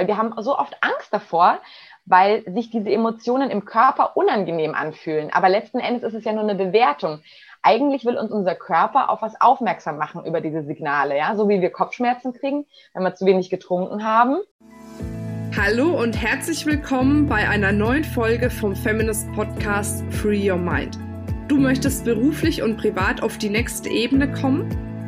Weil wir haben so oft Angst davor, weil sich diese Emotionen im Körper unangenehm anfühlen. Aber letzten Endes ist es ja nur eine Bewertung. Eigentlich will uns unser Körper auf was aufmerksam machen über diese Signale, ja, so wie wir Kopfschmerzen kriegen, wenn wir zu wenig getrunken haben. Hallo und herzlich willkommen bei einer neuen Folge vom Feminist Podcast Free Your Mind. Du möchtest beruflich und privat auf die nächste Ebene kommen?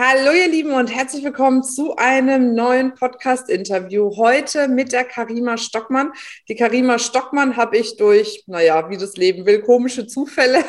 Hallo ihr Lieben und herzlich willkommen zu einem neuen Podcast-Interview. Heute mit der Karima Stockmann. Die Karima Stockmann habe ich durch, naja, wie das Leben will, komische Zufälle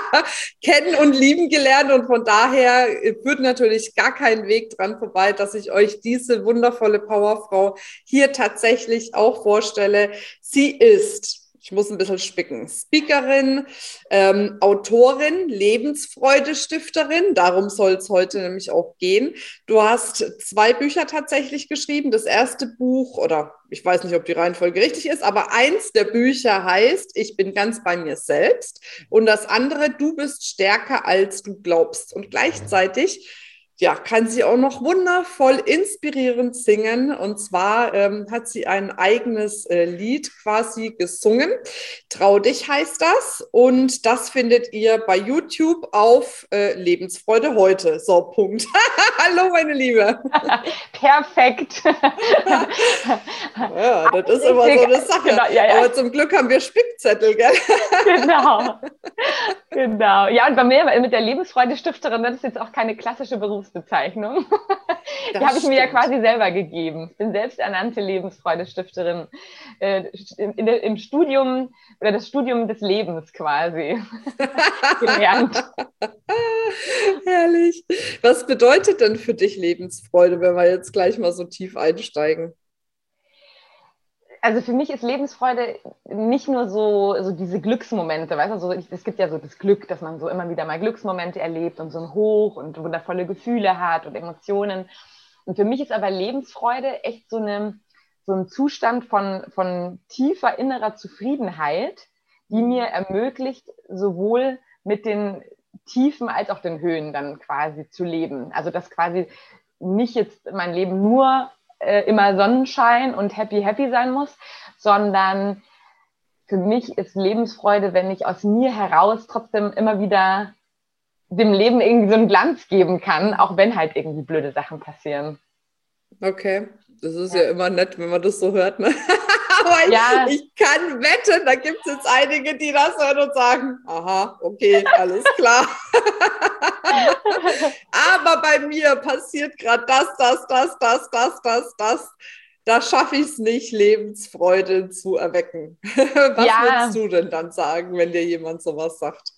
kennen und lieben gelernt. Und von daher führt natürlich gar kein Weg dran vorbei, dass ich euch diese wundervolle Powerfrau hier tatsächlich auch vorstelle. Sie ist ich muss ein bisschen spicken. Speakerin, ähm, Autorin, Lebensfreude-Stifterin, darum soll es heute nämlich auch gehen. Du hast zwei Bücher tatsächlich geschrieben. Das erste Buch, oder ich weiß nicht, ob die Reihenfolge richtig ist, aber eins der Bücher heißt, ich bin ganz bei mir selbst. Und das andere, du bist stärker, als du glaubst. Und gleichzeitig ja, kann sie auch noch wundervoll inspirierend singen. Und zwar ähm, hat sie ein eigenes äh, Lied quasi gesungen. Trau dich heißt das. Und das findet ihr bei YouTube auf äh, Lebensfreude heute. So, Punkt. Hallo, meine Liebe. Perfekt. ja, das ist immer so eine Sache. Genau, ja, ja. Aber zum Glück haben wir Spickzettel, gell? genau. Genau. Ja, und bei mir mit der Lebensfreude-Stifterin, das ist jetzt auch keine klassische Berufs Berufsbezeichnung. Die habe ich mir ja quasi selber gegeben. Ich bin selbsternannte Lebensfreude-Stifterin äh, im Studium oder das Studium des Lebens quasi gelernt. Herrlich. Was bedeutet denn für dich Lebensfreude, wenn wir jetzt gleich mal so tief einsteigen? Also für mich ist Lebensfreude nicht nur so, so diese Glücksmomente, weißt du, so, es gibt ja so das Glück, dass man so immer wieder mal Glücksmomente erlebt und so ein Hoch und wundervolle Gefühle hat und Emotionen. Und für mich ist aber Lebensfreude echt so, eine, so ein Zustand von, von tiefer innerer Zufriedenheit, die mir ermöglicht, sowohl mit den Tiefen als auch den Höhen dann quasi zu leben. Also dass quasi nicht jetzt mein Leben nur äh, immer Sonnenschein und happy, happy sein muss, sondern für mich ist Lebensfreude, wenn ich aus mir heraus trotzdem immer wieder dem Leben irgendwie so einen Glanz geben kann, auch wenn halt irgendwie blöde Sachen passieren. Okay, das ist ja, ja immer nett, wenn man das so hört. Ne? Aber ja. ich, ich, kann wetten, da gibt es jetzt einige, die das hören und sagen, aha, okay, alles klar. Aber bei mir passiert gerade das, das, das, das, das, das, das. Da schaffe ich es nicht, Lebensfreude zu erwecken. Was ja. würdest du denn dann sagen, wenn dir jemand sowas sagt?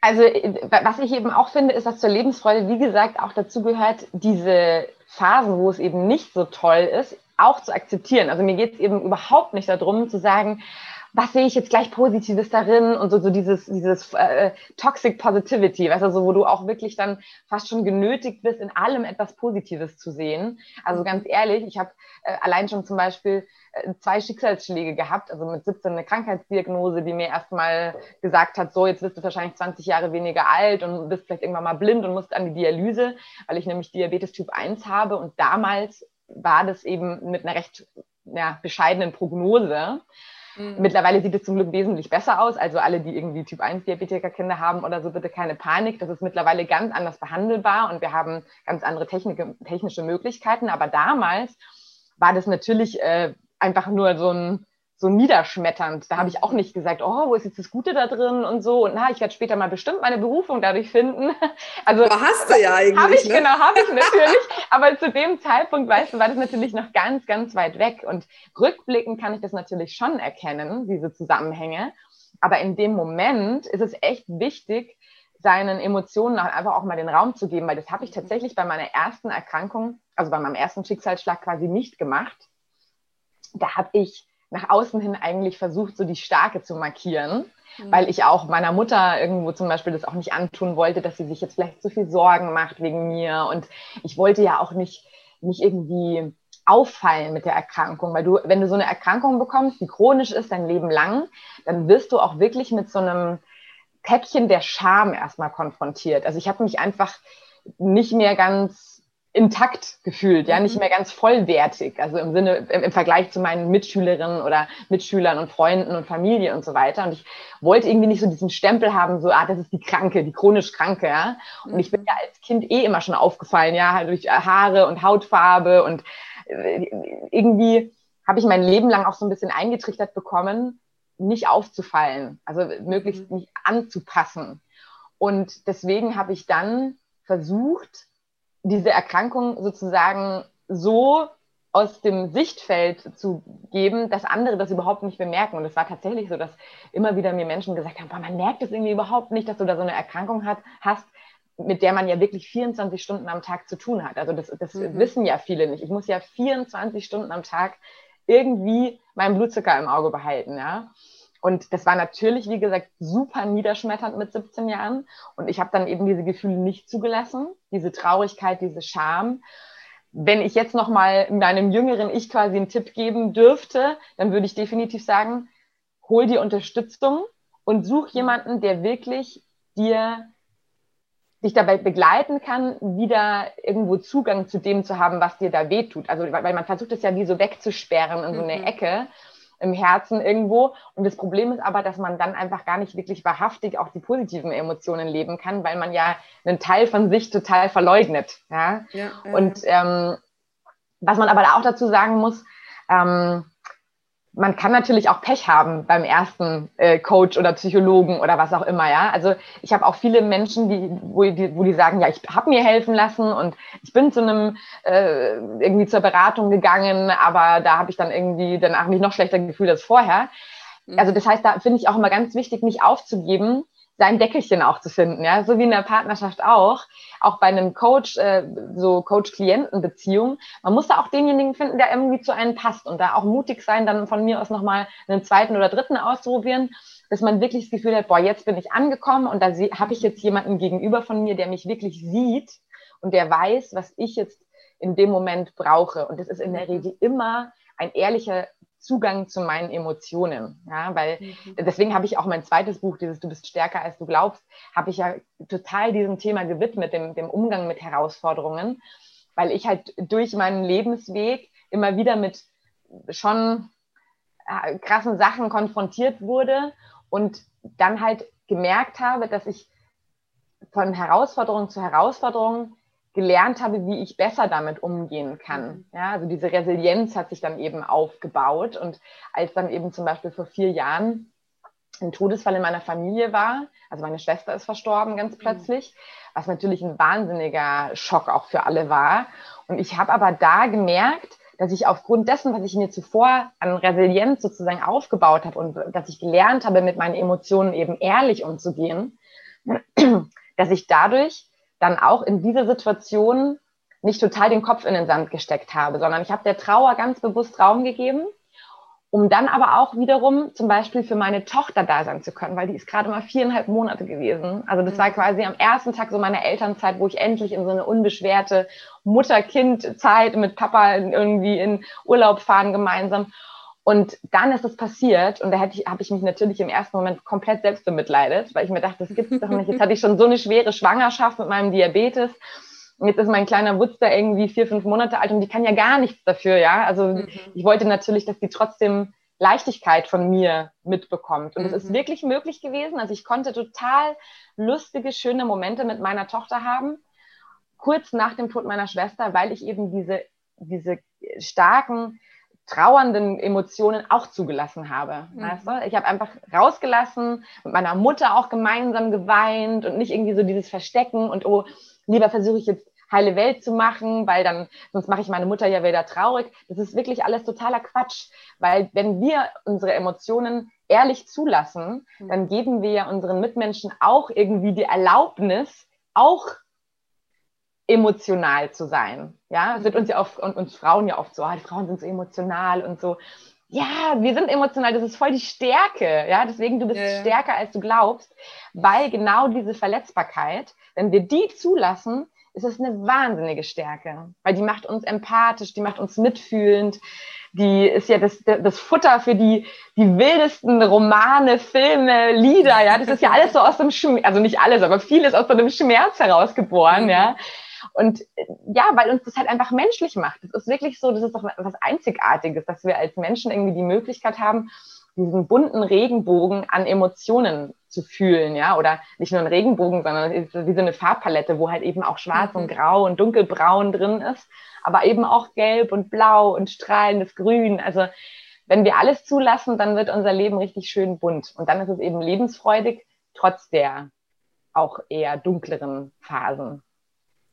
Also, was ich eben auch finde, ist, dass zur Lebensfreude, wie gesagt, auch dazu gehört, diese Phasen, wo es eben nicht so toll ist, auch zu akzeptieren. Also mir geht es eben überhaupt nicht darum zu sagen, was sehe ich jetzt gleich Positives darin und so, so dieses, dieses äh, Toxic Positivity, weißt du, so, wo du auch wirklich dann fast schon genötigt bist, in allem etwas Positives zu sehen. Also ganz ehrlich, ich habe äh, allein schon zum Beispiel äh, zwei Schicksalsschläge gehabt, also mit 17 eine Krankheitsdiagnose, die mir erstmal gesagt hat, so, jetzt bist du wahrscheinlich 20 Jahre weniger alt und bist vielleicht irgendwann mal blind und musst an die Dialyse, weil ich nämlich Diabetes Typ 1 habe und damals war das eben mit einer recht ja, bescheidenen Prognose. Mhm. Mittlerweile sieht es zum Glück wesentlich besser aus. Also alle, die irgendwie Typ 1 Diabetiker-Kinder haben oder so, bitte keine Panik. Das ist mittlerweile ganz anders behandelbar und wir haben ganz andere Technik, technische Möglichkeiten. Aber damals war das natürlich äh, einfach nur so ein, so niederschmetternd. Da habe ich auch nicht gesagt, oh, wo ist jetzt das Gute da drin und so. Und na, ich werde später mal bestimmt meine Berufung dadurch finden. Also Aber hast du ja eigentlich. Habe ich, ne? genau, habe ich natürlich. Aber zu dem Zeitpunkt, weißt du, war das natürlich noch ganz, ganz weit weg. Und rückblickend kann ich das natürlich schon erkennen, diese Zusammenhänge. Aber in dem Moment ist es echt wichtig, seinen Emotionen einfach auch mal den Raum zu geben, weil das habe ich tatsächlich bei meiner ersten Erkrankung, also bei meinem ersten Schicksalsschlag quasi nicht gemacht. Da habe ich nach außen hin eigentlich versucht, so die Starke zu markieren, mhm. weil ich auch meiner Mutter irgendwo zum Beispiel das auch nicht antun wollte, dass sie sich jetzt vielleicht zu viel Sorgen macht wegen mir. Und ich wollte ja auch nicht, nicht irgendwie auffallen mit der Erkrankung, weil du, wenn du so eine Erkrankung bekommst, die chronisch ist dein Leben lang, dann wirst du auch wirklich mit so einem Päckchen der Scham erstmal konfrontiert. Also ich habe mich einfach nicht mehr ganz intakt gefühlt, ja, nicht mhm. mehr ganz vollwertig, also im Sinne, im, im, Vergleich zu meinen Mitschülerinnen oder Mitschülern und Freunden und Familie und so weiter. Und ich wollte irgendwie nicht so diesen Stempel haben, so, ah, das ist die Kranke, die chronisch Kranke, ja. Und ich bin mhm. ja als Kind eh immer schon aufgefallen, ja, halt durch Haare und Hautfarbe und äh, irgendwie habe ich mein Leben lang auch so ein bisschen eingetrichtert bekommen, nicht aufzufallen, also möglichst nicht mhm. anzupassen. Und deswegen habe ich dann versucht, diese Erkrankung sozusagen so aus dem Sichtfeld zu geben, dass andere das überhaupt nicht bemerken. Und es war tatsächlich so, dass immer wieder mir Menschen gesagt haben, man merkt es irgendwie überhaupt nicht, dass du da so eine Erkrankung hat, hast, mit der man ja wirklich 24 Stunden am Tag zu tun hat. Also das, das mhm. wissen ja viele nicht. Ich muss ja 24 Stunden am Tag irgendwie meinen Blutzucker im Auge behalten, ja. Und das war natürlich, wie gesagt, super niederschmetternd mit 17 Jahren. Und ich habe dann eben diese Gefühle nicht zugelassen, diese Traurigkeit, diese Scham. Wenn ich jetzt nochmal meinem jüngeren Ich quasi einen Tipp geben dürfte, dann würde ich definitiv sagen, hol dir Unterstützung und such jemanden, der wirklich dir dich dabei begleiten kann, wieder irgendwo Zugang zu dem zu haben, was dir da wehtut. Also, weil man versucht es ja wie so wegzusperren in so eine mhm. Ecke im Herzen irgendwo. Und das Problem ist aber, dass man dann einfach gar nicht wirklich wahrhaftig auch die positiven Emotionen leben kann, weil man ja einen Teil von sich total verleugnet. Ja? ja, ja. Und ähm, was man aber auch dazu sagen muss, ähm, man kann natürlich auch Pech haben beim ersten äh, Coach oder Psychologen oder was auch immer, ja. Also ich habe auch viele Menschen, die wo, die, wo die sagen, ja, ich habe mir helfen lassen und ich bin zu einem äh, irgendwie zur Beratung gegangen, aber da habe ich dann irgendwie danach mich noch schlechter gefühlt als vorher. Mhm. Also das heißt, da finde ich auch immer ganz wichtig, nicht aufzugeben, sein Deckelchen auch zu finden, ja, so wie in der Partnerschaft auch, auch bei einem Coach, äh, so Coach-Klienten-Beziehung. Man muss da auch denjenigen finden, der irgendwie zu einem passt und da auch mutig sein, dann von mir aus nochmal einen zweiten oder dritten auszuprobieren, dass man wirklich das Gefühl hat, boah, jetzt bin ich angekommen und da habe ich jetzt jemanden gegenüber von mir, der mich wirklich sieht und der weiß, was ich jetzt in dem Moment brauche. Und das ist in der Regel immer ein ehrlicher Zugang zu meinen Emotionen. Ja, weil mhm. deswegen habe ich auch mein zweites Buch, dieses Du bist stärker als du glaubst, habe ich ja total diesem Thema gewidmet, dem, dem Umgang mit Herausforderungen, weil ich halt durch meinen Lebensweg immer wieder mit schon äh, krassen Sachen konfrontiert wurde und dann halt gemerkt habe, dass ich von Herausforderung zu Herausforderung gelernt habe, wie ich besser damit umgehen kann. Mhm. Ja, also diese Resilienz hat sich dann eben aufgebaut. Und als dann eben zum Beispiel vor vier Jahren ein Todesfall in meiner Familie war, also meine Schwester ist verstorben ganz mhm. plötzlich, was natürlich ein wahnsinniger Schock auch für alle war. Und ich habe aber da gemerkt, dass ich aufgrund dessen, was ich mir zuvor an Resilienz sozusagen aufgebaut habe und dass ich gelernt habe, mit meinen Emotionen eben ehrlich umzugehen, dass ich dadurch dann auch in dieser Situation nicht total den Kopf in den Sand gesteckt habe, sondern ich habe der Trauer ganz bewusst Raum gegeben, um dann aber auch wiederum zum Beispiel für meine Tochter da sein zu können, weil die ist gerade mal viereinhalb Monate gewesen. Also das war mhm. quasi am ersten Tag so meiner Elternzeit, wo ich endlich in so eine unbeschwerte Mutter-Kind-Zeit mit Papa irgendwie in Urlaub fahren gemeinsam. Und dann ist es passiert und da habe ich mich natürlich im ersten Moment komplett selbst bemitleidet, weil ich mir dachte, das gibt's doch nicht. Jetzt hatte ich schon so eine schwere Schwangerschaft mit meinem Diabetes. Und jetzt ist mein kleiner Wutz da irgendwie vier, fünf Monate alt und die kann ja gar nichts dafür, ja. Also mhm. ich wollte natürlich, dass die trotzdem Leichtigkeit von mir mitbekommt. Und es mhm. ist wirklich möglich gewesen. Also ich konnte total lustige, schöne Momente mit meiner Tochter haben, kurz nach dem Tod meiner Schwester, weil ich eben diese, diese starken trauernden Emotionen auch zugelassen habe. Mhm. Weißt du? Ich habe einfach rausgelassen, mit meiner Mutter auch gemeinsam geweint und nicht irgendwie so dieses Verstecken und oh, lieber versuche ich jetzt heile Welt zu machen, weil dann, sonst mache ich meine Mutter ja wieder traurig. Das ist wirklich alles totaler Quatsch, weil wenn wir unsere Emotionen ehrlich zulassen, mhm. dann geben wir ja unseren Mitmenschen auch irgendwie die Erlaubnis, auch emotional zu sein. Ja, sind uns ja oft und uns Frauen ja oft so, ah, die Frauen sind so emotional und so. Ja, wir sind emotional, das ist voll die Stärke. Ja, deswegen du bist ja, stärker als du glaubst, weil genau diese Verletzbarkeit, wenn wir die zulassen, ist das eine wahnsinnige Stärke, weil die macht uns empathisch, die macht uns mitfühlend, die ist ja das, das Futter für die, die wildesten Romane, Filme, Lieder, ja, das ist ja alles so aus dem Schmerz, also nicht alles, aber vieles aus so einem Schmerz herausgeboren, ja. Und ja, weil uns das halt einfach menschlich macht. Das ist wirklich so, das ist doch was Einzigartiges, dass wir als Menschen irgendwie die Möglichkeit haben, diesen bunten Regenbogen an Emotionen zu fühlen, ja, oder nicht nur ein Regenbogen, sondern wie so eine Farbpalette, wo halt eben auch schwarz mhm. und grau und dunkelbraun drin ist, aber eben auch gelb und blau und strahlendes Grün. Also wenn wir alles zulassen, dann wird unser Leben richtig schön bunt und dann ist es eben lebensfreudig, trotz der auch eher dunkleren Phasen.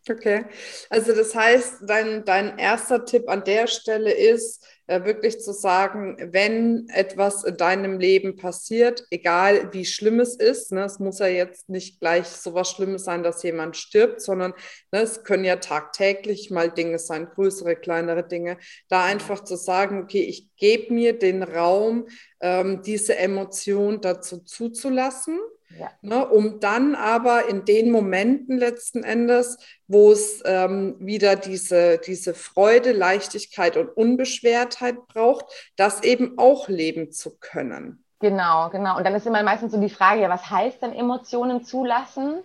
Okay, also das heißt, dein, dein erster Tipp an der Stelle ist, äh, wirklich zu sagen, wenn etwas in deinem Leben passiert, egal wie schlimm es ist, ne, es muss ja jetzt nicht gleich so was Schlimmes sein, dass jemand stirbt, sondern ne, es können ja tagtäglich mal Dinge sein, größere, kleinere Dinge, da einfach zu sagen, okay, ich gebe mir den Raum, ähm, diese Emotion dazu zuzulassen ja. Ne, um dann aber in den Momenten letzten Endes, wo es ähm, wieder diese, diese Freude, Leichtigkeit und Unbeschwertheit braucht, das eben auch leben zu können. Genau, genau. Und dann ist immer meistens so die Frage, ja, was heißt denn Emotionen zulassen?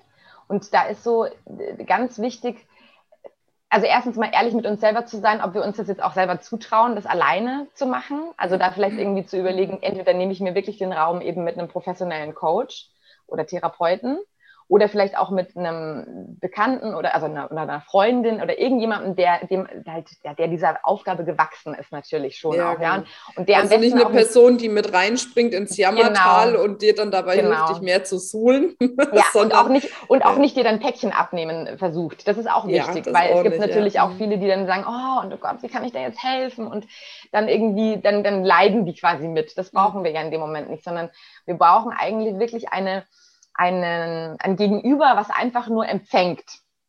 Und da ist so äh, ganz wichtig, also erstens mal ehrlich mit uns selber zu sein, ob wir uns das jetzt auch selber zutrauen, das alleine zu machen. Also da vielleicht irgendwie zu überlegen, entweder nehme ich mir wirklich den Raum eben mit einem professionellen Coach oder Therapeuten oder vielleicht auch mit einem Bekannten oder also einer, einer Freundin oder irgendjemandem, der dem halt, der, der dieser Aufgabe gewachsen ist natürlich schon ja, auch, ja. Genau. Und der also nicht eine Person, die mit reinspringt ins Jammertal genau. und dir dann dabei genau. hilft, dich mehr zu suhlen. Ja, und auch nicht und auch nicht dir dann Päckchen abnehmen versucht. Das ist auch wichtig, ja, weil es gibt nicht, natürlich ja. auch mhm. viele, die dann sagen, oh und oh Gott, wie kann ich da jetzt helfen? Und dann irgendwie, dann, dann leiden die quasi mit. Das brauchen wir ja in dem Moment nicht, sondern wir brauchen eigentlich wirklich eine einen, ein Gegenüber, was einfach nur empfängt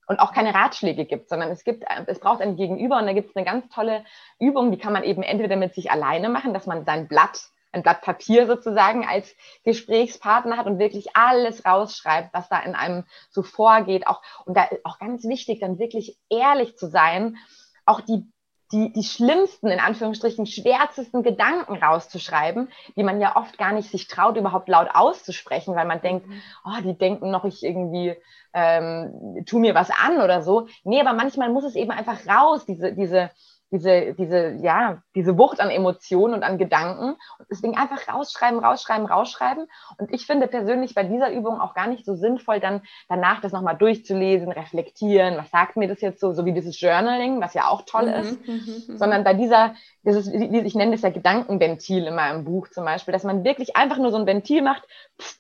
und auch keine Ratschläge gibt, sondern es gibt, es braucht ein Gegenüber und da gibt es eine ganz tolle Übung, die kann man eben entweder mit sich alleine machen, dass man sein Blatt, ein Blatt Papier sozusagen als Gesprächspartner hat und wirklich alles rausschreibt, was da in einem so vorgeht. Auch, und da ist auch ganz wichtig, dann wirklich ehrlich zu sein, auch die die, die schlimmsten, in Anführungsstrichen, schwärzesten Gedanken rauszuschreiben, die man ja oft gar nicht sich traut, überhaupt laut auszusprechen, weil man denkt, mhm. oh, die denken noch, ich irgendwie ähm, tu mir was an oder so. Nee, aber manchmal muss es eben einfach raus, diese, diese, diese, diese, ja, diese Wucht an Emotionen und an Gedanken. Und deswegen einfach rausschreiben, rausschreiben, rausschreiben. Und ich finde persönlich bei dieser Übung auch gar nicht so sinnvoll, dann danach das nochmal durchzulesen, reflektieren. Was sagt mir das jetzt so, so wie dieses Journaling, was ja auch toll mhm, ist, mhm, mhm, sondern bei dieser, das ist, ich nenne das ja Gedankenventil in meinem Buch zum Beispiel, dass man wirklich einfach nur so ein Ventil macht,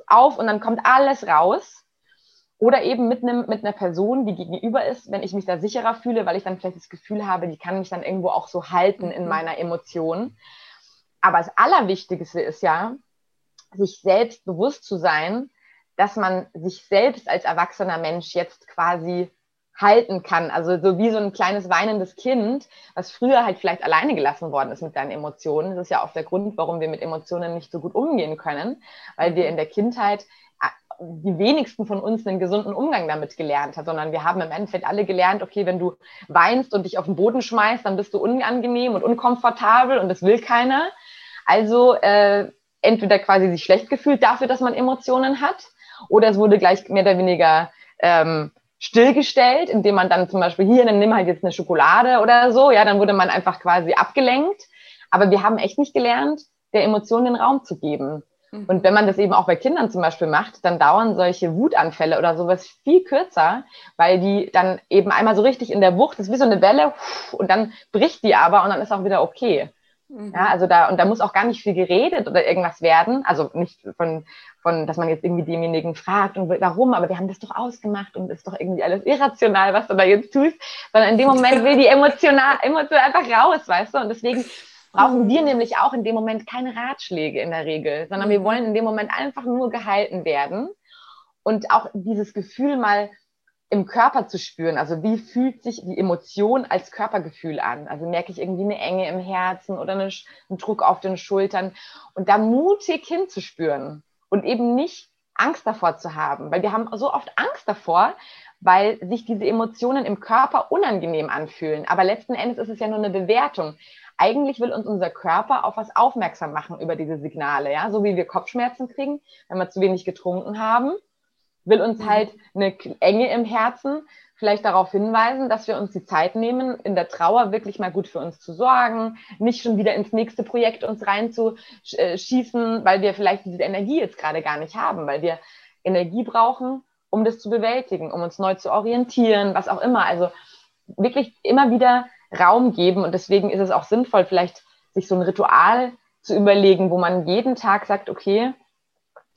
auf und dann kommt alles raus. Oder eben mit, einem, mit einer Person, die gegenüber ist, wenn ich mich da sicherer fühle, weil ich dann vielleicht das Gefühl habe, die kann mich dann irgendwo auch so halten in mhm. meiner Emotion. Aber das Allerwichtigste ist ja, sich selbst bewusst zu sein, dass man sich selbst als erwachsener Mensch jetzt quasi halten kann. Also so wie so ein kleines weinendes Kind, was früher halt vielleicht alleine gelassen worden ist mit seinen Emotionen. Das ist ja auch der Grund, warum wir mit Emotionen nicht so gut umgehen können, weil wir in der Kindheit die wenigsten von uns einen gesunden Umgang damit gelernt hat, sondern wir haben im Endeffekt alle gelernt, okay, wenn du weinst und dich auf den Boden schmeißt, dann bist du unangenehm und unkomfortabel und das will keiner. Also äh, entweder quasi sich schlecht gefühlt dafür, dass man Emotionen hat, oder es wurde gleich mehr oder weniger ähm, stillgestellt, indem man dann zum Beispiel hier, dann nimm halt jetzt eine Schokolade oder so, ja, dann wurde man einfach quasi abgelenkt. Aber wir haben echt nicht gelernt, der Emotion den Raum zu geben. Und wenn man das eben auch bei Kindern zum Beispiel macht, dann dauern solche Wutanfälle oder sowas viel kürzer, weil die dann eben einmal so richtig in der Wucht, das ist wie so eine Welle und dann bricht die aber und dann ist auch wieder okay. Mhm. Ja, also da, und da muss auch gar nicht viel geredet oder irgendwas werden. Also nicht von, von, dass man jetzt irgendwie demjenigen fragt und warum, aber wir haben das doch ausgemacht und ist doch irgendwie alles irrational, was du da jetzt tust, sondern in dem Moment will die emotional, emotional einfach raus, weißt du? Und deswegen brauchen wir nämlich auch in dem Moment keine Ratschläge in der Regel, sondern wir mhm. wollen in dem Moment einfach nur gehalten werden und auch dieses Gefühl mal im Körper zu spüren. Also wie fühlt sich die Emotion als Körpergefühl an? Also merke ich irgendwie eine Enge im Herzen oder einen Druck auf den Schultern und da mutig hinzuspüren und eben nicht Angst davor zu haben, weil wir haben so oft Angst davor, weil sich diese Emotionen im Körper unangenehm anfühlen. Aber letzten Endes ist es ja nur eine Bewertung. Eigentlich will uns unser Körper auf was aufmerksam machen über diese Signale, ja, so wie wir Kopfschmerzen kriegen, wenn wir zu wenig getrunken haben, will uns mhm. halt eine Enge im Herzen vielleicht darauf hinweisen, dass wir uns die Zeit nehmen, in der Trauer wirklich mal gut für uns zu sorgen, nicht schon wieder ins nächste Projekt uns reinzuschießen, weil wir vielleicht diese Energie jetzt gerade gar nicht haben, weil wir Energie brauchen, um das zu bewältigen, um uns neu zu orientieren, was auch immer. Also wirklich immer wieder Raum geben und deswegen ist es auch sinnvoll, vielleicht sich so ein Ritual zu überlegen, wo man jeden Tag sagt, okay,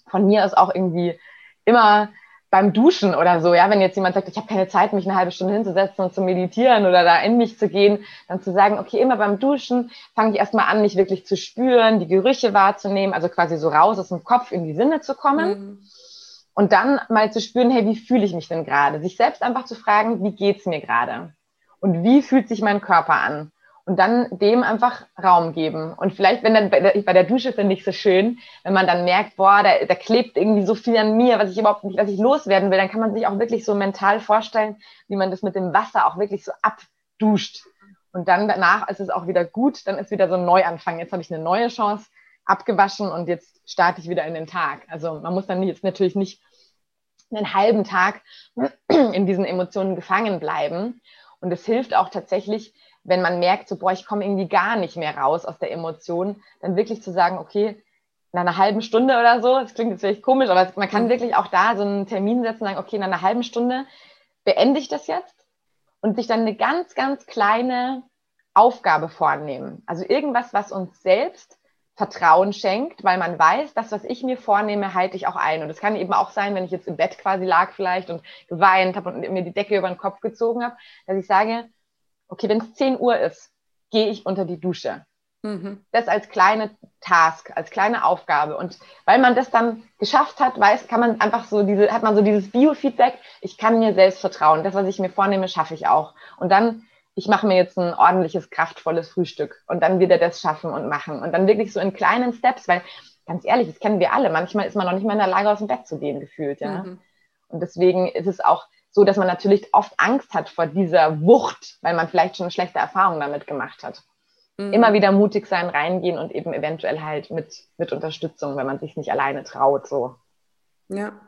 von mir aus auch irgendwie immer beim Duschen oder so, ja, wenn jetzt jemand sagt, ich habe keine Zeit, mich eine halbe Stunde hinzusetzen und zu meditieren oder da in mich zu gehen, dann zu sagen, okay, immer beim Duschen fange ich erstmal an, mich wirklich zu spüren, die Gerüche wahrzunehmen, also quasi so raus aus dem Kopf in die Sinne zu kommen. Mhm. Und dann mal zu spüren, hey, wie fühle ich mich denn gerade? Sich selbst einfach zu fragen, wie geht's mir gerade? Und wie fühlt sich mein Körper an? und dann dem einfach Raum geben. Und vielleicht, wenn dann bei der, bei der Dusche finde ich so schön, wenn man dann merkt, boah, da, da klebt irgendwie so viel an mir, was ich überhaupt nicht, was ich loswerden will, dann kann man sich auch wirklich so mental vorstellen, wie man das mit dem Wasser auch wirklich so abduscht. Und dann danach ist es auch wieder gut, dann ist wieder so ein Neuanfang. Jetzt habe ich eine neue Chance, abgewaschen und jetzt starte ich wieder in den Tag. Also man muss dann jetzt natürlich nicht einen halben Tag in diesen Emotionen gefangen bleiben. Und es hilft auch tatsächlich, wenn man merkt, so, boah, ich komme irgendwie gar nicht mehr raus aus der Emotion, dann wirklich zu sagen, okay, nach einer halben Stunde oder so, das klingt jetzt vielleicht komisch, aber man kann mhm. wirklich auch da so einen Termin setzen und sagen, okay, nach einer halben Stunde beende ich das jetzt und sich dann eine ganz, ganz kleine Aufgabe vornehmen. Also irgendwas, was uns selbst Vertrauen schenkt, weil man weiß, das, was ich mir vornehme, halte ich auch ein. Und es kann eben auch sein, wenn ich jetzt im Bett quasi lag vielleicht und geweint habe und mir die Decke über den Kopf gezogen habe, dass ich sage, okay, wenn es 10 Uhr ist, gehe ich unter die Dusche. Mhm. Das als kleine Task, als kleine Aufgabe. Und weil man das dann geschafft hat, weiß, kann man einfach so diese, hat man so dieses Biofeedback, ich kann mir selbst vertrauen. Das, was ich mir vornehme, schaffe ich auch. Und dann, ich mache mir jetzt ein ordentliches, kraftvolles Frühstück und dann wieder das schaffen und machen. Und dann wirklich so in kleinen Steps, weil ganz ehrlich, das kennen wir alle. Manchmal ist man noch nicht mal in der Lage, aus dem Bett zu gehen, gefühlt, ja. Mhm. Und deswegen ist es auch so dass man natürlich oft Angst hat vor dieser Wucht, weil man vielleicht schon eine schlechte Erfahrung damit gemacht hat. Mhm. Immer wieder mutig sein, reingehen und eben eventuell halt mit, mit Unterstützung, wenn man sich nicht alleine traut, so. Ja.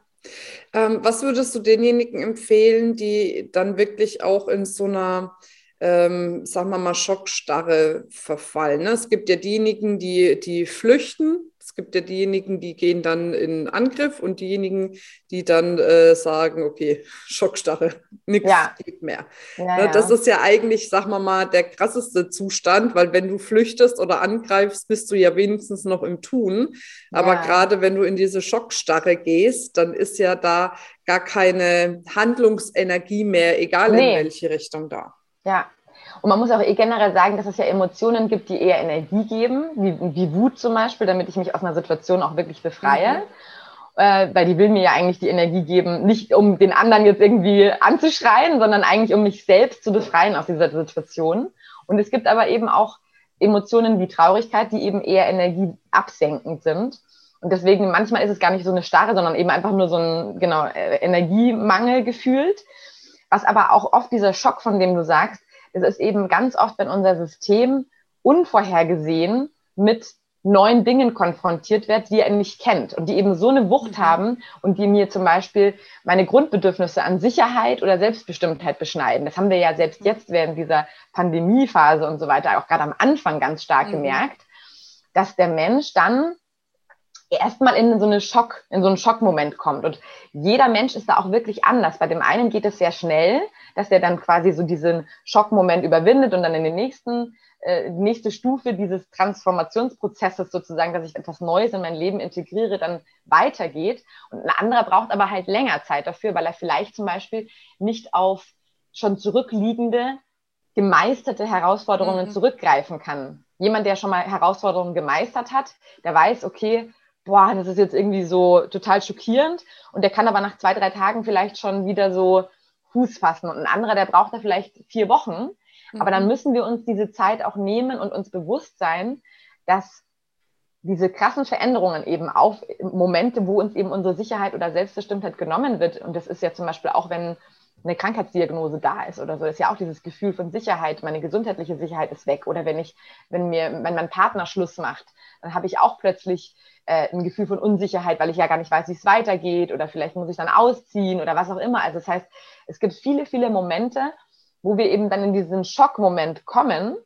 Ähm, was würdest du denjenigen empfehlen, die dann wirklich auch in so einer ähm, sagen wir mal, Schockstarre verfallen. Ne? Es gibt ja diejenigen, die, die flüchten. Es gibt ja diejenigen, die gehen dann in Angriff und diejenigen, die dann äh, sagen, okay, Schockstarre, nichts ja. geht mehr. Ja, ne? Das ist ja eigentlich, sagen wir mal, der krasseste Zustand, weil wenn du flüchtest oder angreifst, bist du ja wenigstens noch im Tun. Aber ja. gerade wenn du in diese Schockstarre gehst, dann ist ja da gar keine Handlungsenergie mehr, egal nee. in welche Richtung da. Ja. Und man muss auch eh generell sagen, dass es ja Emotionen gibt, die eher Energie geben, wie, wie Wut zum Beispiel, damit ich mich aus einer Situation auch wirklich befreie. Mhm. Äh, weil die will mir ja eigentlich die Energie geben, nicht um den anderen jetzt irgendwie anzuschreien, sondern eigentlich um mich selbst zu befreien aus dieser Situation. Und es gibt aber eben auch Emotionen wie Traurigkeit, die eben eher energieabsenkend sind. Und deswegen manchmal ist es gar nicht so eine Starre, sondern eben einfach nur so ein genau äh, Energiemangel gefühlt. Was aber auch oft dieser Schock, von dem du sagst, es ist eben ganz oft, wenn unser System unvorhergesehen mit neuen Dingen konfrontiert wird, die er nicht kennt und die eben so eine Wucht mhm. haben und die mir zum Beispiel meine Grundbedürfnisse an Sicherheit oder Selbstbestimmtheit beschneiden. Das haben wir ja selbst jetzt während dieser Pandemiephase und so weiter auch gerade am Anfang ganz stark mhm. gemerkt, dass der Mensch dann erstmal in so eine Schock, in so einen Schockmoment kommt. Und jeder Mensch ist da auch wirklich anders. Bei dem einen geht es sehr schnell, dass der dann quasi so diesen Schockmoment überwindet und dann in den nächsten, äh, nächste Stufe dieses Transformationsprozesses sozusagen, dass ich etwas Neues in mein Leben integriere, dann weitergeht. Und ein anderer braucht aber halt länger Zeit dafür, weil er vielleicht zum Beispiel nicht auf schon zurückliegende, gemeisterte Herausforderungen mhm. zurückgreifen kann. Jemand, der schon mal Herausforderungen gemeistert hat, der weiß, okay, boah, das ist jetzt irgendwie so total schockierend. Und der kann aber nach zwei, drei Tagen vielleicht schon wieder so Fuß fassen. Und ein anderer, der braucht da vielleicht vier Wochen. Mhm. Aber dann mhm. müssen wir uns diese Zeit auch nehmen und uns bewusst sein, dass diese krassen Veränderungen eben auf Momente, wo uns eben unsere Sicherheit oder Selbstbestimmtheit genommen wird. Und das ist ja zum Beispiel auch, wenn eine Krankheitsdiagnose da ist oder so. Ist ja auch dieses Gefühl von Sicherheit, meine gesundheitliche Sicherheit ist weg. Oder wenn ich, wenn mir, wenn mein Partner Schluss macht, dann habe ich auch plötzlich äh, ein Gefühl von Unsicherheit, weil ich ja gar nicht weiß, wie es weitergeht oder vielleicht muss ich dann ausziehen oder was auch immer. Also das heißt, es gibt viele, viele Momente, wo wir eben dann in diesen Schockmoment kommen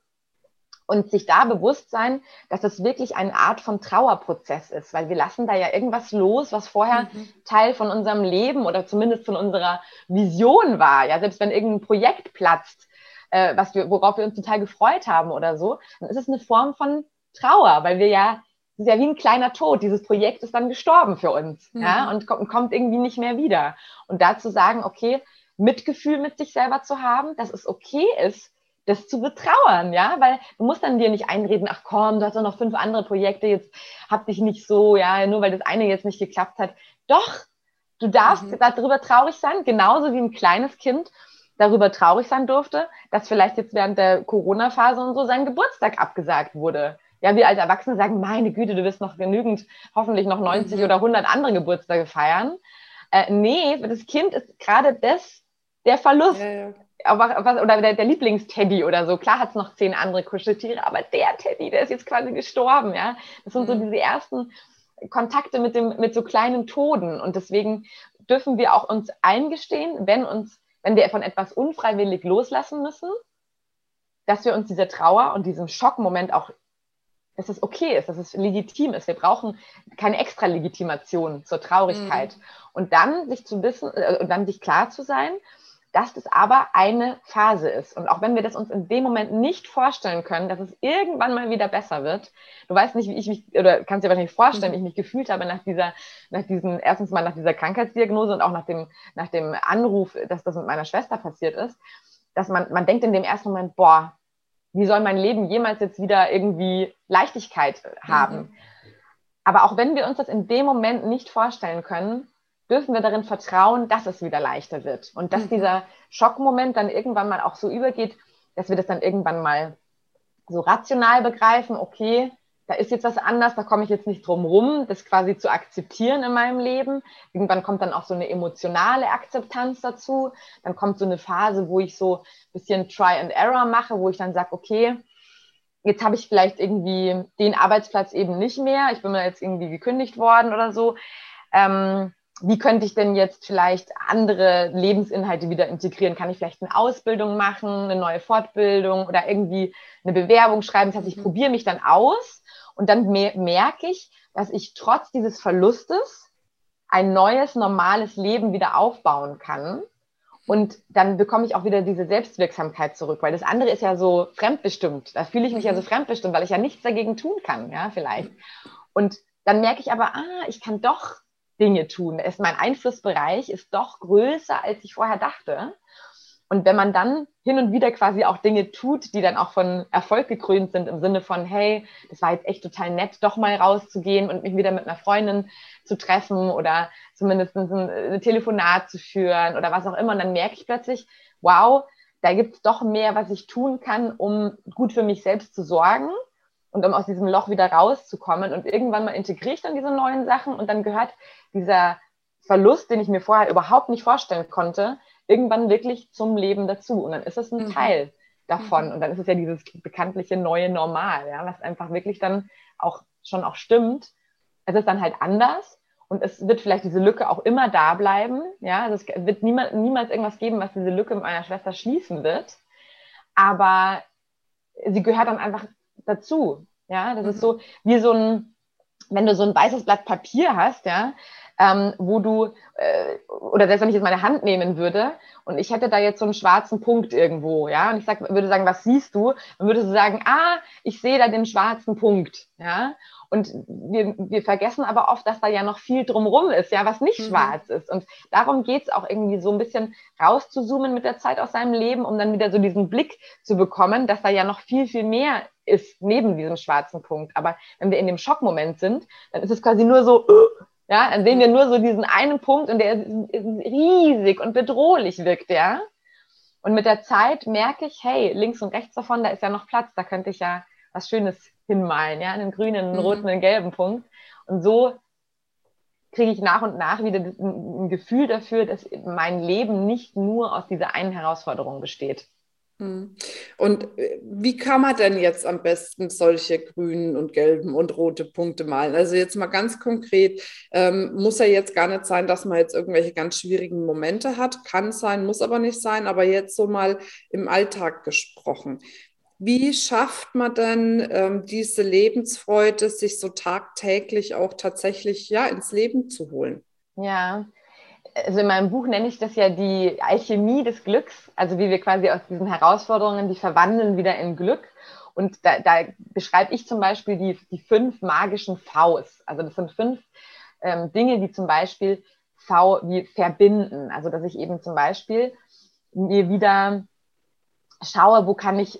und sich da bewusst sein, dass es wirklich eine Art von Trauerprozess ist, weil wir lassen da ja irgendwas los, was vorher mhm. Teil von unserem Leben oder zumindest von unserer Vision war. Ja, selbst wenn irgendein Projekt platzt, äh, was wir, worauf wir uns total gefreut haben oder so, dann ist es eine Form von Trauer, weil wir ja, es ist ja wie ein kleiner Tod. Dieses Projekt ist dann gestorben für uns, mhm. ja, und kommt, kommt irgendwie nicht mehr wieder. Und da zu sagen, okay, Mitgefühl mit sich selber zu haben, dass es okay ist, das zu betrauern, ja, weil du musst dann dir nicht einreden, ach komm, du hast doch noch fünf andere Projekte, jetzt hab dich nicht so, ja, nur weil das eine jetzt nicht geklappt hat. Doch, du darfst mhm. darüber traurig sein, genauso wie ein kleines Kind darüber traurig sein durfte, dass vielleicht jetzt während der Corona-Phase und so sein Geburtstag abgesagt wurde. Ja, wir als Erwachsene sagen, meine Güte, du wirst noch genügend, hoffentlich noch 90 mhm. oder 100 andere Geburtstage feiern. Äh, nee, für das Kind ist gerade das der Verlust. Ja, ja was, oder der, der Lieblingsteddy oder so. Klar hat es noch zehn andere Kuscheltiere, aber der Teddy, der ist jetzt quasi gestorben, ja. Das sind so mhm. diese ersten Kontakte mit dem, mit so kleinen Toden. Und deswegen dürfen wir auch uns eingestehen, wenn uns, wenn wir von etwas unfreiwillig loslassen müssen, dass wir uns dieser Trauer und diesem Schockmoment auch, dass es okay ist, dass es legitim ist. Wir brauchen keine extra Legitimation zur Traurigkeit. Mhm. Und dann sich zu wissen, äh, und dann sich klar zu sein, dass das aber eine Phase ist. Und auch wenn wir das uns in dem Moment nicht vorstellen können, dass es irgendwann mal wieder besser wird, du weißt nicht, wie ich mich, oder kannst dir wahrscheinlich vorstellen, wie ich mich gefühlt habe nach dieser, nach diesen, erstens mal nach dieser Krankheitsdiagnose und auch nach dem, nach dem Anruf, dass das mit meiner Schwester passiert ist, dass man, man denkt in dem ersten Moment, boah, wie soll mein Leben jemals jetzt wieder irgendwie Leichtigkeit haben? Mhm. Aber auch wenn wir uns das in dem Moment nicht vorstellen können, dürfen wir darin vertrauen, dass es wieder leichter wird und dass mhm. dieser Schockmoment dann irgendwann mal auch so übergeht, dass wir das dann irgendwann mal so rational begreifen, okay, da ist jetzt was anders, da komme ich jetzt nicht drum rum, das quasi zu akzeptieren in meinem Leben. Irgendwann kommt dann auch so eine emotionale Akzeptanz dazu. Dann kommt so eine Phase, wo ich so ein bisschen Try and Error mache, wo ich dann sage, okay, jetzt habe ich vielleicht irgendwie den Arbeitsplatz eben nicht mehr, ich bin mir jetzt irgendwie gekündigt worden oder so. Ähm, wie könnte ich denn jetzt vielleicht andere Lebensinhalte wieder integrieren? Kann ich vielleicht eine Ausbildung machen, eine neue Fortbildung oder irgendwie eine Bewerbung schreiben? Das heißt, ich mhm. probiere mich dann aus und dann merke ich, dass ich trotz dieses Verlustes ein neues, normales Leben wieder aufbauen kann. Und dann bekomme ich auch wieder diese Selbstwirksamkeit zurück, weil das andere ist ja so fremdbestimmt. Da fühle ich mich ja so mhm. fremdbestimmt, weil ich ja nichts dagegen tun kann, ja, vielleicht. Und dann merke ich aber, ah, ich kann doch Dinge tun. Es, mein Einflussbereich ist doch größer, als ich vorher dachte. Und wenn man dann hin und wieder quasi auch Dinge tut, die dann auch von Erfolg gekrönt sind, im Sinne von, hey, das war jetzt echt total nett, doch mal rauszugehen und mich wieder mit einer Freundin zu treffen oder zumindest ein, Telefonat zu führen oder was auch immer, und dann merke ich plötzlich, wow, da gibt es doch mehr, was ich tun kann, um gut für mich selbst zu sorgen und um aus diesem Loch wieder rauszukommen. Und irgendwann mal integriere ich dann diese neuen Sachen und dann gehört dieser Verlust, den ich mir vorher überhaupt nicht vorstellen konnte, irgendwann wirklich zum Leben dazu. Und dann ist es ein mhm. Teil davon. Mhm. Und dann ist es ja dieses bekanntliche neue Normal, ja, was einfach wirklich dann auch schon auch stimmt. Es ist dann halt anders und es wird vielleicht diese Lücke auch immer da bleiben. Ja, also es wird niemals, niemals irgendwas geben, was diese Lücke mit meiner Schwester schließen wird. Aber sie gehört dann einfach dazu. Ja, das mhm. ist so wie so ein, wenn du so ein weißes Blatt Papier hast, ja, ähm, wo du, äh, oder selbst wenn ich jetzt meine Hand nehmen würde und ich hätte da jetzt so einen schwarzen Punkt irgendwo, ja, und ich sag, würde sagen, was siehst du? Dann würdest du sagen, ah, ich sehe da den schwarzen Punkt, ja. Und wir, wir vergessen aber oft, dass da ja noch viel drumrum ist, ja, was nicht mhm. schwarz ist. Und darum geht's auch irgendwie so ein bisschen rauszuzoomen mit der Zeit aus seinem Leben, um dann wieder so diesen Blick zu bekommen, dass da ja noch viel, viel mehr ist neben diesem schwarzen Punkt. Aber wenn wir in dem Schockmoment sind, dann ist es quasi nur so, ja, dann sehen wir nur so diesen einen Punkt und der ist riesig und bedrohlich wirkt, ja. Und mit der Zeit merke ich, hey, links und rechts davon, da ist ja noch Platz, da könnte ich ja was Schönes hinmalen, ja, einen grünen, einen mhm. roten, einen gelben Punkt. Und so kriege ich nach und nach wieder ein Gefühl dafür, dass mein Leben nicht nur aus dieser einen Herausforderung besteht. Hm. Und äh, wie kann man denn jetzt am besten solche grünen und gelben und rote Punkte malen? Also jetzt mal ganz konkret, ähm, muss ja jetzt gar nicht sein, dass man jetzt irgendwelche ganz schwierigen Momente hat. Kann sein, muss aber nicht sein, aber jetzt so mal im Alltag gesprochen. Wie schafft man denn ähm, diese Lebensfreude, sich so tagtäglich auch tatsächlich ja ins Leben zu holen? Ja, also in meinem Buch nenne ich das ja die Alchemie des Glücks, also wie wir quasi aus diesen Herausforderungen die verwandeln wieder in Glück. Und da, da beschreibe ich zum Beispiel die, die fünf magischen Vs. Also das sind fünf ähm, Dinge, die zum Beispiel V wie verbinden. Also dass ich eben zum Beispiel mir wieder schaue, wo kann ich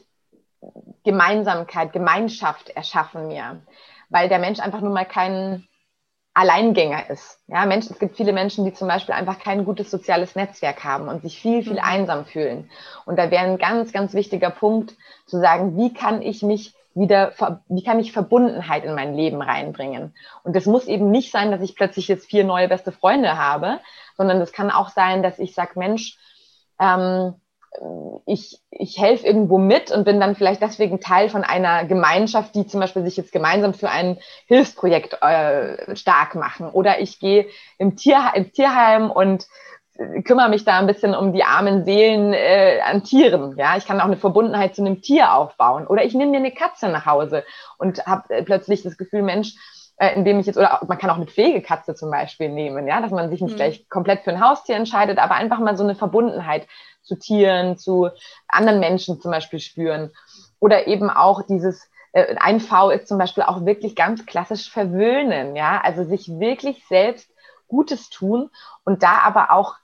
Gemeinsamkeit, Gemeinschaft erschaffen mir. Weil der Mensch einfach nun mal keinen Alleingänger ist. Ja, Menschen, es gibt viele Menschen, die zum Beispiel einfach kein gutes soziales Netzwerk haben und sich viel, viel mhm. einsam fühlen. Und da wäre ein ganz, ganz wichtiger Punkt zu sagen, wie kann ich mich wieder, wie kann ich Verbundenheit in mein Leben reinbringen? Und das muss eben nicht sein, dass ich plötzlich jetzt vier neue beste Freunde habe, sondern das kann auch sein, dass ich sage, Mensch, ähm, ich, ich helfe irgendwo mit und bin dann vielleicht deswegen Teil von einer Gemeinschaft, die zum Beispiel sich jetzt gemeinsam für ein Hilfsprojekt äh, stark machen. Oder ich gehe im, Tier, im Tierheim und kümmere mich da ein bisschen um die armen Seelen äh, an Tieren. Ja, ich kann auch eine Verbundenheit zu einem Tier aufbauen. Oder ich nehme mir eine Katze nach Hause und habe äh, plötzlich das Gefühl, Mensch, äh, indem ich jetzt, oder man kann auch eine Pflegekatze zum Beispiel nehmen, ja, dass man sich nicht mhm. gleich komplett für ein Haustier entscheidet, aber einfach mal so eine Verbundenheit zu Tieren, zu anderen Menschen zum Beispiel spüren. Oder eben auch dieses, äh, ein V ist zum Beispiel auch wirklich ganz klassisch verwöhnen, ja, also sich wirklich selbst Gutes tun und da aber auch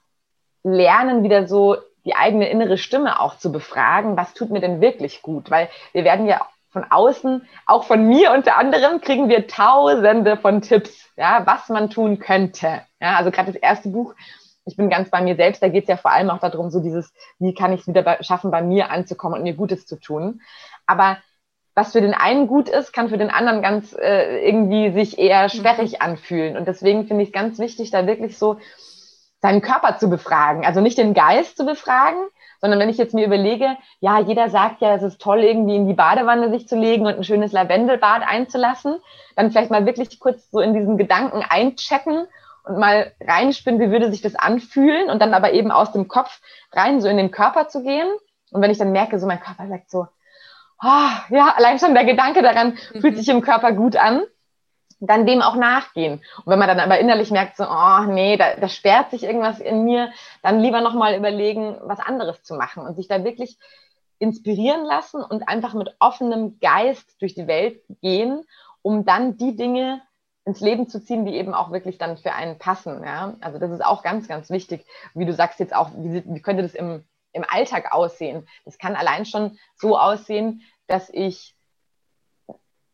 lernen, wieder so die eigene innere Stimme auch zu befragen, was tut mir denn wirklich gut? Weil wir werden ja von außen, auch von mir unter anderem, kriegen wir tausende von Tipps, ja, was man tun könnte. Ja, also gerade das erste Buch ich bin ganz bei mir selbst, da geht es ja vor allem auch darum, so dieses, wie kann ich es wieder schaffen, bei mir anzukommen und mir Gutes zu tun. Aber was für den einen gut ist, kann für den anderen ganz äh, irgendwie sich eher sperrig mhm. anfühlen. Und deswegen finde ich es ganz wichtig, da wirklich so seinen Körper zu befragen. Also nicht den Geist zu befragen, sondern wenn ich jetzt mir überlege, ja, jeder sagt ja, es ist toll, irgendwie in die Badewanne sich zu legen und ein schönes Lavendelbad einzulassen, dann vielleicht mal wirklich kurz so in diesen Gedanken einchecken und mal reinspinnen, wie würde sich das anfühlen und dann aber eben aus dem Kopf rein so in den Körper zu gehen. Und wenn ich dann merke, so mein Körper sagt so, oh, ja, allein schon der Gedanke daran mhm. fühlt sich im Körper gut an, dann dem auch nachgehen. Und wenn man dann aber innerlich merkt, so, oh nee, da, da sperrt sich irgendwas in mir, dann lieber nochmal überlegen, was anderes zu machen und sich da wirklich inspirieren lassen und einfach mit offenem Geist durch die Welt gehen, um dann die Dinge ins Leben zu ziehen, die eben auch wirklich dann für einen passen. Ja? Also das ist auch ganz, ganz wichtig. Wie du sagst jetzt auch, wie, wie könnte das im, im Alltag aussehen? Das kann allein schon so aussehen, dass ich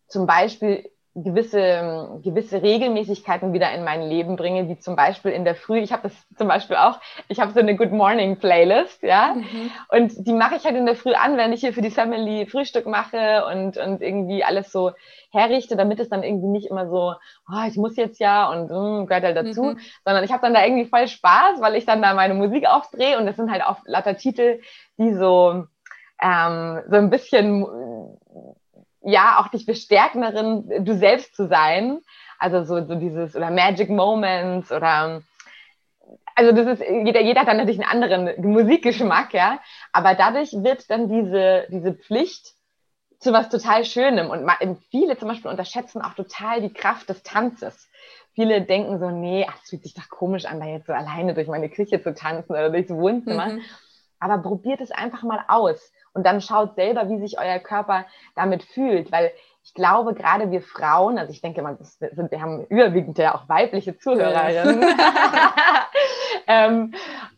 zum Beispiel gewisse, gewisse Regelmäßigkeiten wieder in mein Leben bringe, wie zum Beispiel in der Früh. Ich habe das zum Beispiel auch, ich habe so eine Good Morning Playlist, ja. Mhm. Und die mache ich halt in der Früh an, wenn ich hier für die Family Frühstück mache und, und irgendwie alles so herrichte, damit es dann irgendwie nicht immer so, oh, ich muss jetzt ja und mm, gehört halt dazu, mhm. sondern ich habe dann da irgendwie voll Spaß, weil ich dann da meine Musik aufdrehe und das sind halt auch lauter Titel, die so, ähm, so ein bisschen ja auch dich bestärken darin, du selbst zu sein. Also so, so dieses oder Magic Moments oder also das ist, jeder, jeder hat dann natürlich einen anderen Musikgeschmack, ja. Aber dadurch wird dann diese, diese Pflicht zu was total Schönem. Und viele zum Beispiel unterschätzen auch total die Kraft des Tanzes. Viele denken so, nee, ach, es fühlt sich doch komisch an, da jetzt so alleine durch meine Küche zu tanzen oder durchs Wohnzimmer. Mhm. Aber probiert es einfach mal aus und dann schaut selber, wie sich euer Körper damit fühlt, weil ich glaube, gerade wir Frauen, also ich denke mal, sind, wir haben überwiegend ja auch weibliche Zuhörerinnen, ähm,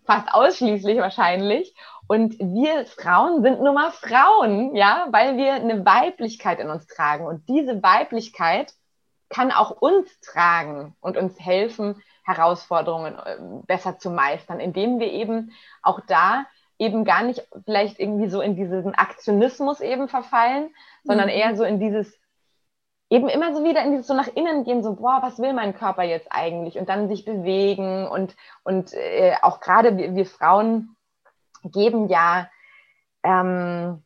fast ausschließlich wahrscheinlich. Und wir Frauen sind nun mal Frauen, ja, weil wir eine Weiblichkeit in uns tragen. Und diese Weiblichkeit kann auch uns tragen und uns helfen, Herausforderungen äh, besser zu meistern, indem wir eben auch da eben gar nicht vielleicht irgendwie so in diesen Aktionismus eben verfallen, sondern mhm. eher so in dieses eben immer so wieder in dieses so nach innen gehen, so, boah, was will mein Körper jetzt eigentlich? Und dann sich bewegen und, und äh, auch gerade wir, wir, Frauen geben ja ähm,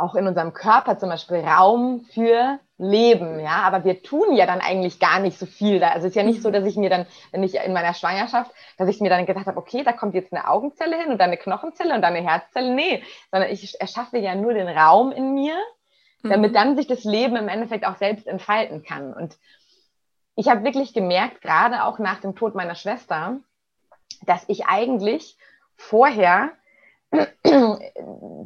auch in unserem Körper zum Beispiel Raum für Leben, ja, aber wir tun ja dann eigentlich gar nicht so viel da. Also es ist ja nicht so, dass ich mir dann, wenn ich in meiner Schwangerschaft, dass ich mir dann gedacht habe, okay, da kommt jetzt eine Augenzelle hin und dann eine Knochenzelle und dann eine Herzzelle. Nee, sondern ich erschaffe ja nur den Raum in mir, damit mhm. dann sich das Leben im Endeffekt auch selbst entfalten kann. Und ich habe wirklich gemerkt, gerade auch nach dem Tod meiner Schwester, dass ich eigentlich vorher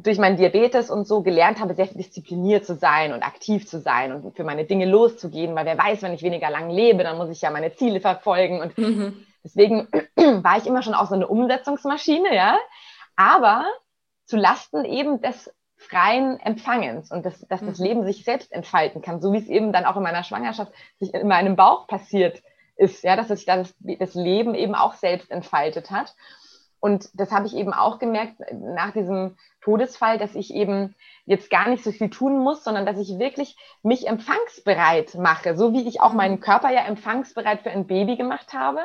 durch meinen Diabetes und so gelernt habe, sehr diszipliniert zu sein und aktiv zu sein und für meine Dinge loszugehen, weil wer weiß, wenn ich weniger lang lebe, dann muss ich ja meine Ziele verfolgen und mhm. deswegen war ich immer schon auch so eine Umsetzungsmaschine, ja, aber zu Lasten eben des freien Empfangens und dass, dass das mhm. Leben sich selbst entfalten kann, so wie es eben dann auch in meiner Schwangerschaft sich in meinem Bauch passiert ist, ja, dass sich das, das Leben eben auch selbst entfaltet hat. Und das habe ich eben auch gemerkt nach diesem Todesfall, dass ich eben jetzt gar nicht so viel tun muss, sondern dass ich wirklich mich empfangsbereit mache, so wie ich auch meinen Körper ja empfangsbereit für ein Baby gemacht habe,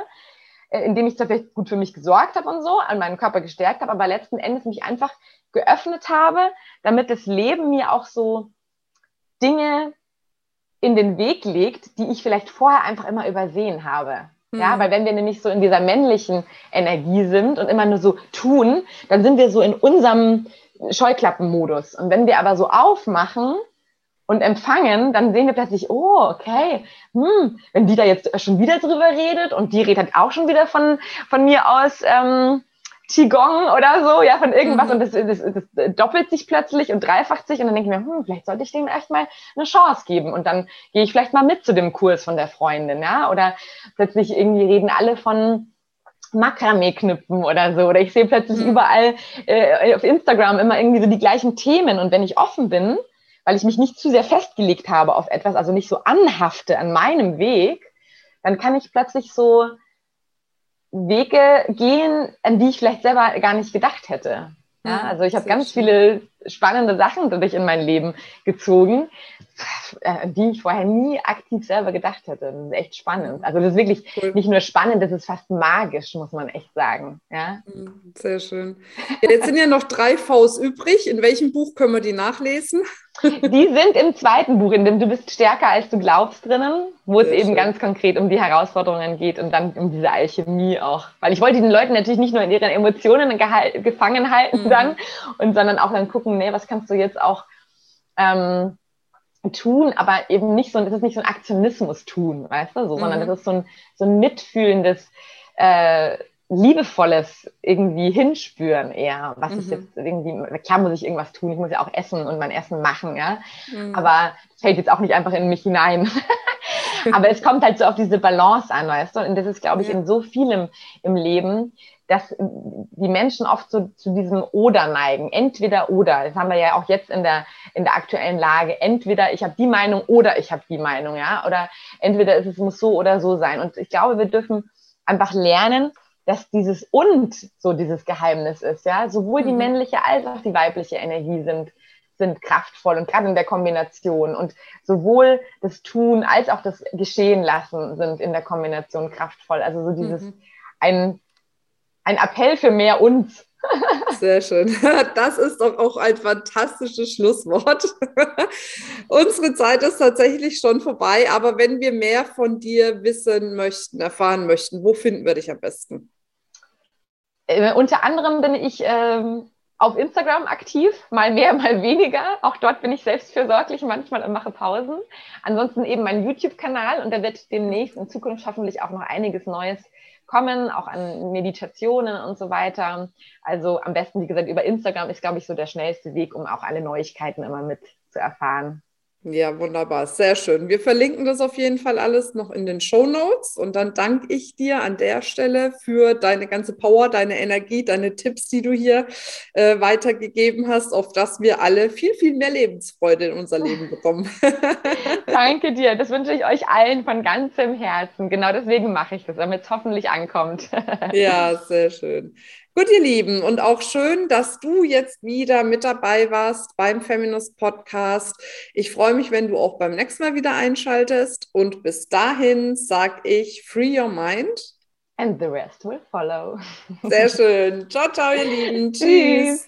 äh, indem ich zwar vielleicht gut für mich gesorgt habe und so, an meinen Körper gestärkt habe, aber letzten Endes mich einfach geöffnet habe, damit das Leben mir auch so Dinge in den Weg legt, die ich vielleicht vorher einfach immer übersehen habe. Ja, weil wenn wir nämlich so in dieser männlichen Energie sind und immer nur so tun, dann sind wir so in unserem Scheuklappenmodus. Und wenn wir aber so aufmachen und empfangen, dann sehen wir plötzlich, oh, okay, hm, wenn die da jetzt schon wieder drüber redet und die redet auch schon wieder von, von mir aus, ähm, Qigong oder so, ja, von irgendwas mhm. und das, das, das doppelt sich plötzlich und dreifacht sich und dann denke ich mir, hm, vielleicht sollte ich dem echt mal eine Chance geben und dann gehe ich vielleicht mal mit zu dem Kurs von der Freundin, ja, oder plötzlich irgendwie reden alle von Makramee-Knüpfen oder so oder ich sehe plötzlich mhm. überall äh, auf Instagram immer irgendwie so die gleichen Themen und wenn ich offen bin, weil ich mich nicht zu sehr festgelegt habe auf etwas, also nicht so anhafte an meinem Weg, dann kann ich plötzlich so Wege gehen, an die ich vielleicht selber gar nicht gedacht hätte. Ja, also ich habe ganz schön. viele spannende Sachen dadurch in mein Leben gezogen, äh, die ich vorher nie aktiv selber gedacht hätte. Das ist echt spannend. Also das ist wirklich cool. nicht nur spannend, das ist fast magisch, muss man echt sagen. Ja? Mhm, sehr schön. Jetzt sind ja noch drei Vs übrig. In welchem Buch können wir die nachlesen? Die sind im zweiten Buch, in dem du bist stärker als du glaubst drinnen, wo Sehr es eben schön. ganz konkret um die Herausforderungen geht und dann um diese Alchemie auch. Weil ich wollte den Leuten natürlich nicht nur in ihren Emotionen gefangen halten mhm. dann, und sondern auch dann gucken, nee, was kannst du jetzt auch ähm, tun, aber eben nicht so, das ist nicht so ein Aktionismus tun, weißt du, so, mhm. sondern das ist so ein, so ein mitfühlendes, äh, liebevolles irgendwie hinspüren eher, was mhm. ich jetzt irgendwie, klar muss ich irgendwas tun, ich muss ja auch essen und mein Essen machen, ja, mhm. aber das fällt jetzt auch nicht einfach in mich hinein. aber es kommt halt so auf diese Balance an, weißt du, und das ist, glaube ich, ja. in so vielem im Leben, dass die Menschen oft so zu diesem Oder neigen. Entweder oder. Das haben wir ja auch jetzt in der, in der aktuellen Lage. Entweder ich habe die Meinung oder ich habe die Meinung, ja. Oder entweder es muss so oder so sein. Und ich glaube, wir dürfen einfach lernen, dass dieses und so dieses Geheimnis ist, ja. Sowohl die mhm. männliche als auch die weibliche Energie sind, sind kraftvoll und gerade in der Kombination. Und sowohl das Tun als auch das Geschehen lassen sind in der Kombination kraftvoll. Also so dieses mhm. ein ein Appell für mehr uns. Sehr schön. Das ist doch auch ein fantastisches Schlusswort. Unsere Zeit ist tatsächlich schon vorbei, aber wenn wir mehr von dir wissen möchten, erfahren möchten, wo finden wir dich am besten? Äh, unter anderem bin ich ähm, auf Instagram aktiv, mal mehr, mal weniger. Auch dort bin ich selbstfürsorglich manchmal und mache Pausen. Ansonsten eben mein YouTube-Kanal und da wird demnächst in Zukunft hoffentlich auch noch einiges Neues kommen, auch an Meditationen und so weiter. Also am besten, wie gesagt, über Instagram ist, glaube ich, so der schnellste Weg, um auch alle Neuigkeiten immer mit zu erfahren. Ja, wunderbar, sehr schön. Wir verlinken das auf jeden Fall alles noch in den Show Notes und dann danke ich dir an der Stelle für deine ganze Power, deine Energie, deine Tipps, die du hier äh, weitergegeben hast, auf dass wir alle viel, viel mehr Lebensfreude in unser Leben bekommen. danke dir, das wünsche ich euch allen von ganzem Herzen. Genau deswegen mache ich das, damit es hoffentlich ankommt. ja, sehr schön. Gut, ihr Lieben, und auch schön, dass du jetzt wieder mit dabei warst beim Feminist Podcast. Ich freue mich, wenn du auch beim nächsten Mal wieder einschaltest. Und bis dahin sage ich Free Your Mind. And the rest will follow. Sehr schön. Ciao, ciao, ihr Lieben. Tschüss.